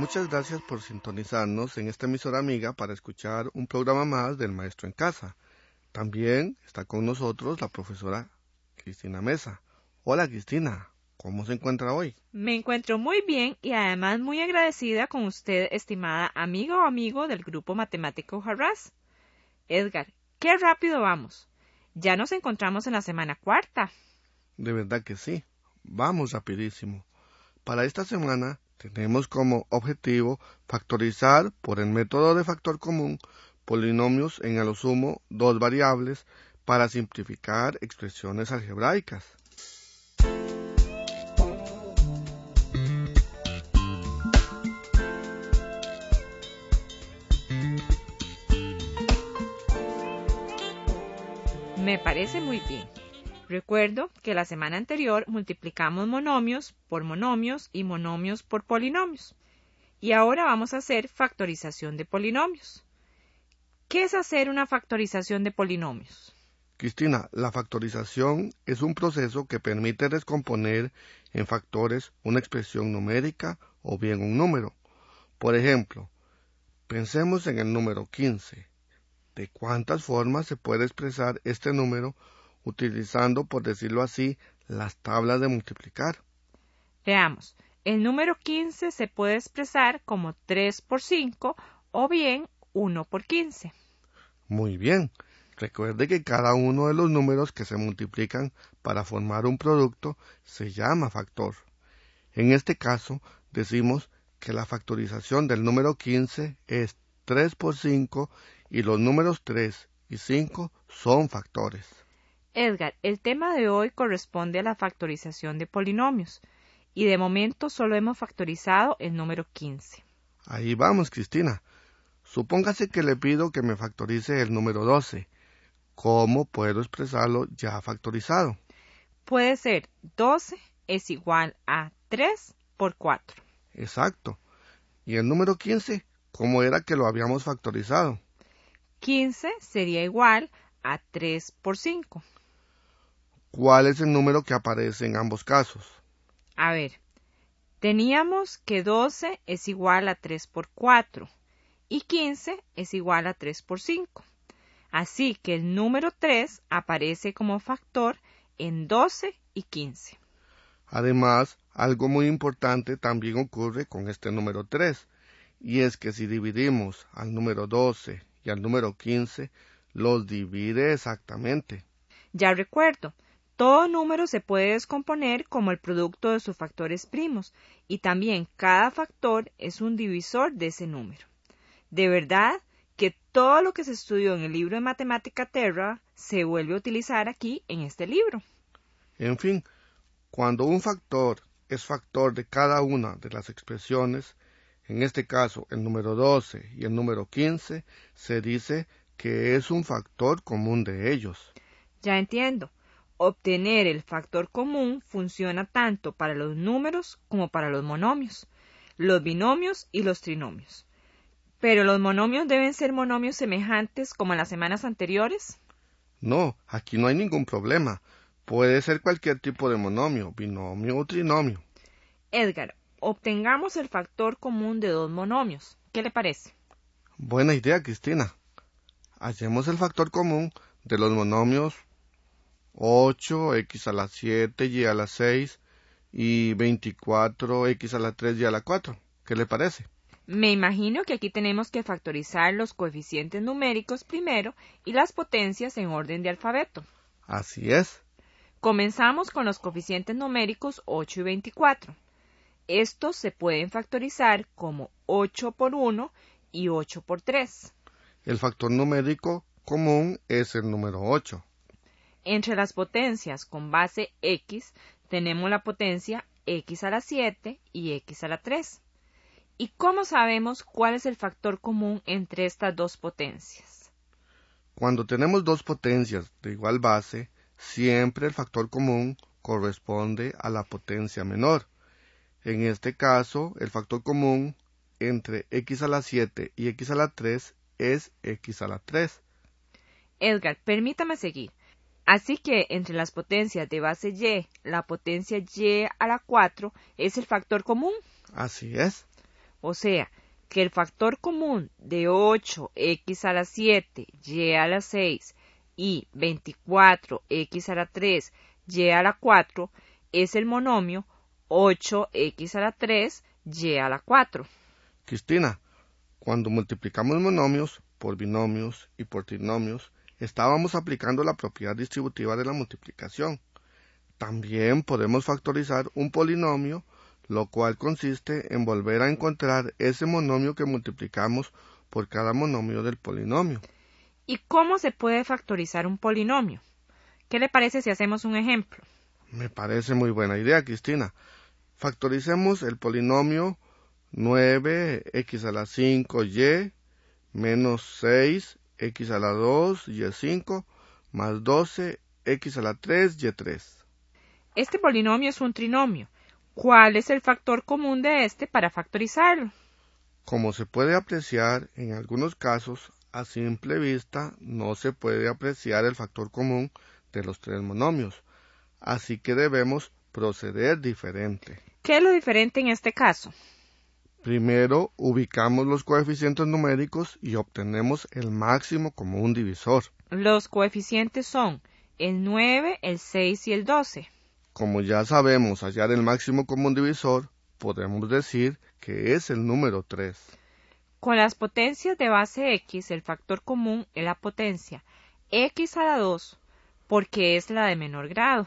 Muchas gracias por sintonizarnos en esta emisora amiga para escuchar un programa más del Maestro en Casa. También está con nosotros la profesora Cristina Mesa. Hola Cristina, ¿cómo se encuentra hoy? Me encuentro muy bien y además muy agradecida con usted, estimada amiga o amigo del grupo matemático Harras. Edgar, qué rápido vamos. Ya nos encontramos en la semana cuarta. De verdad que sí. Vamos rapidísimo. Para esta semana tenemos como objetivo factorizar por el método de factor común polinomios en a lo sumo dos variables para simplificar expresiones algebraicas. Me parece muy bien. Recuerdo que la semana anterior multiplicamos monomios por monomios y monomios por polinomios. Y ahora vamos a hacer factorización de polinomios. ¿Qué es hacer una factorización de polinomios? Cristina, la factorización es un proceso que permite descomponer en factores una expresión numérica o bien un número. Por ejemplo, pensemos en el número 15. ¿De cuántas formas se puede expresar este número utilizando, por decirlo así, las tablas de multiplicar. Veamos, el número 15 se puede expresar como 3 por 5 o bien 1 por 15. Muy bien. Recuerde que cada uno de los números que se multiplican para formar un producto se llama factor. En este caso, decimos que la factorización del número 15 es 3 por 5 y los números 3 y 5 son factores. Edgar, el tema de hoy corresponde a la factorización de polinomios y de momento solo hemos factorizado el número 15. Ahí vamos, Cristina. Supóngase que le pido que me factorice el número 12. ¿Cómo puedo expresarlo ya factorizado? Puede ser 12 es igual a 3 por 4. Exacto. ¿Y el número 15? ¿Cómo era que lo habíamos factorizado? 15 sería igual a 3 por 5. ¿Cuál es el número que aparece en ambos casos? A ver, teníamos que 12 es igual a 3 por 4 y 15 es igual a 3 por 5. Así que el número 3 aparece como factor en 12 y 15. Además, algo muy importante también ocurre con este número 3, y es que si dividimos al número 12 y al número 15, los divide exactamente. Ya recuerdo, todo número se puede descomponer como el producto de sus factores primos y también cada factor es un divisor de ese número. De verdad que todo lo que se estudió en el libro de Matemática Terra se vuelve a utilizar aquí en este libro. En fin, cuando un factor es factor de cada una de las expresiones, en este caso el número 12 y el número 15, se dice que es un factor común de ellos. Ya entiendo. Obtener el factor común funciona tanto para los números como para los monomios, los binomios y los trinomios. Pero los monomios deben ser monomios semejantes como en las semanas anteriores. No, aquí no hay ningún problema. Puede ser cualquier tipo de monomio, binomio o trinomio. Edgar, obtengamos el factor común de dos monomios. ¿Qué le parece? Buena idea, Cristina. Hacemos el factor común de los monomios 8, x a la 7, y a la 6 y 24, x a la 3, y a la 4. ¿Qué le parece? Me imagino que aquí tenemos que factorizar los coeficientes numéricos primero y las potencias en orden de alfabeto. Así es. Comenzamos con los coeficientes numéricos 8 y 24. Estos se pueden factorizar como 8 por 1 y 8 por 3. El factor numérico común es el número 8. Entre las potencias con base x tenemos la potencia x a la 7 y x a la 3. ¿Y cómo sabemos cuál es el factor común entre estas dos potencias? Cuando tenemos dos potencias de igual base, siempre el factor común corresponde a la potencia menor. En este caso, el factor común entre x a la 7 y x a la 3 es x a la 3. Edgar, permítame seguir. Así que entre las potencias de base y, la potencia y a la 4 es el factor común. Así es. O sea, que el factor común de 8x a la 7, y a la 6 y 24x a la 3, y a la 4 es el monomio 8x a la 3, y a la 4. Cristina, cuando multiplicamos monomios por binomios y por trinomios, estábamos aplicando la propiedad distributiva de la multiplicación. También podemos factorizar un polinomio lo cual consiste en volver a encontrar ese monomio que multiplicamos por cada monomio del polinomio. ¿Y cómo se puede factorizar un polinomio? ¿Qué le parece si hacemos un ejemplo? Me parece muy buena idea, Cristina. Factoricemos el polinomio 9x a la 5y menos 6x a la 2 y5 más 12x a la 3 y3. Este polinomio es un trinomio ¿Cuál es el factor común de este para factorizarlo? Como se puede apreciar, en algunos casos, a simple vista, no se puede apreciar el factor común de los tres monomios, así que debemos proceder diferente. ¿Qué es lo diferente en este caso? Primero, ubicamos los coeficientes numéricos y obtenemos el máximo común divisor. Los coeficientes son el 9, el 6 y el 12. Como ya sabemos hallar el máximo común divisor, podemos decir que es el número 3. Con las potencias de base x, el factor común es la potencia x a la 2, porque es la de menor grado.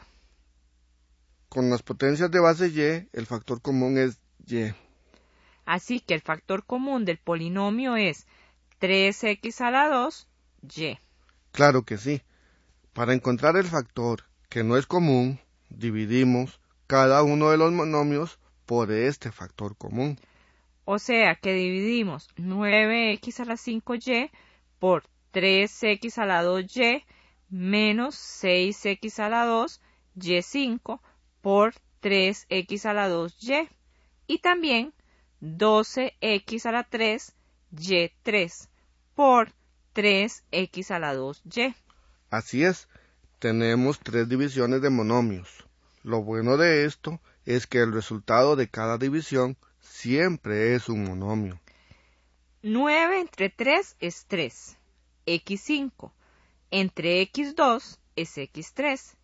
Con las potencias de base y, el factor común es y. Así que el factor común del polinomio es 3x a la 2, y. Claro que sí. Para encontrar el factor que no es común, dividimos cada uno de los monomios por este factor común. O sea que dividimos 9x a la 5y por 3x a la 2y menos 6x a la 2 y5 por 3x a la 2y y también 12x a la 3 y3 por 3x a la 2y. Así es, tenemos tres divisiones de monomios. Lo bueno de esto es que el resultado de cada división siempre es un monomio. 9 entre 3 es 3. x5 entre x2 es x3.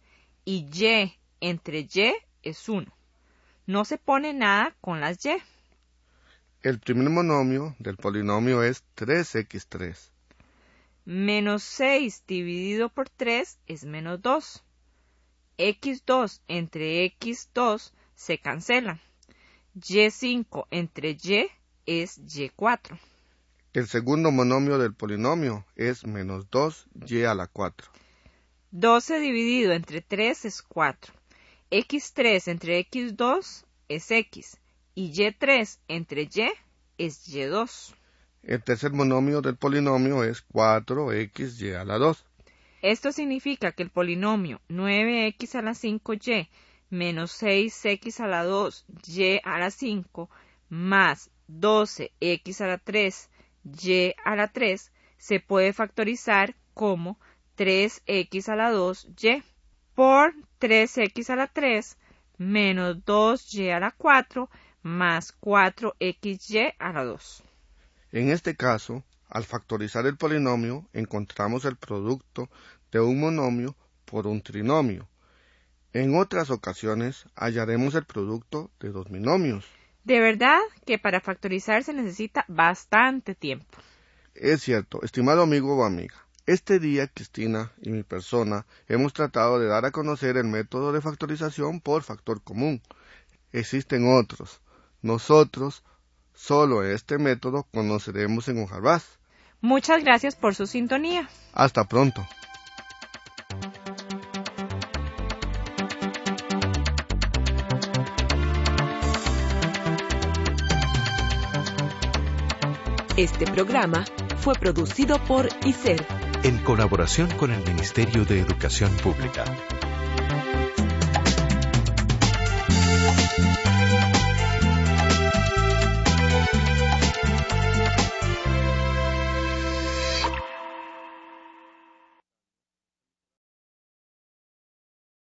Y y entre y es 1. No se pone nada con las y. El primer monomio del polinomio es 3x3. Menos 6 dividido por 3 es menos 2 x2 entre x2 se cancelan. y5 entre y es y4. El segundo monomio del polinomio es menos 2y a la 4. 12 dividido entre 3 es 4. x3 entre x2 es x. Y y3 entre y es y2. El tercer monomio del polinomio es 4xy a la 2. Esto significa que el polinomio 9x a la 5y menos 6x a la 2y a la 5 más 12x a la 3y a la 3 se puede factorizar como 3x a la 2y por 3x a la 3 menos 2y a la 4 más 4xy a la 2. En este caso, al factorizar el polinomio, encontramos el producto de un monomio por un trinomio. En otras ocasiones hallaremos el producto de dos binomios. De verdad que para factorizar se necesita bastante tiempo. Es cierto, estimado amigo o amiga. Este día, Cristina y mi persona hemos tratado de dar a conocer el método de factorización por factor común. Existen otros. Nosotros solo este método conoceremos en Hojarvaz. Muchas gracias por su sintonía. Hasta pronto. Este programa fue producido por ICER en colaboración con el Ministerio de Educación Pública.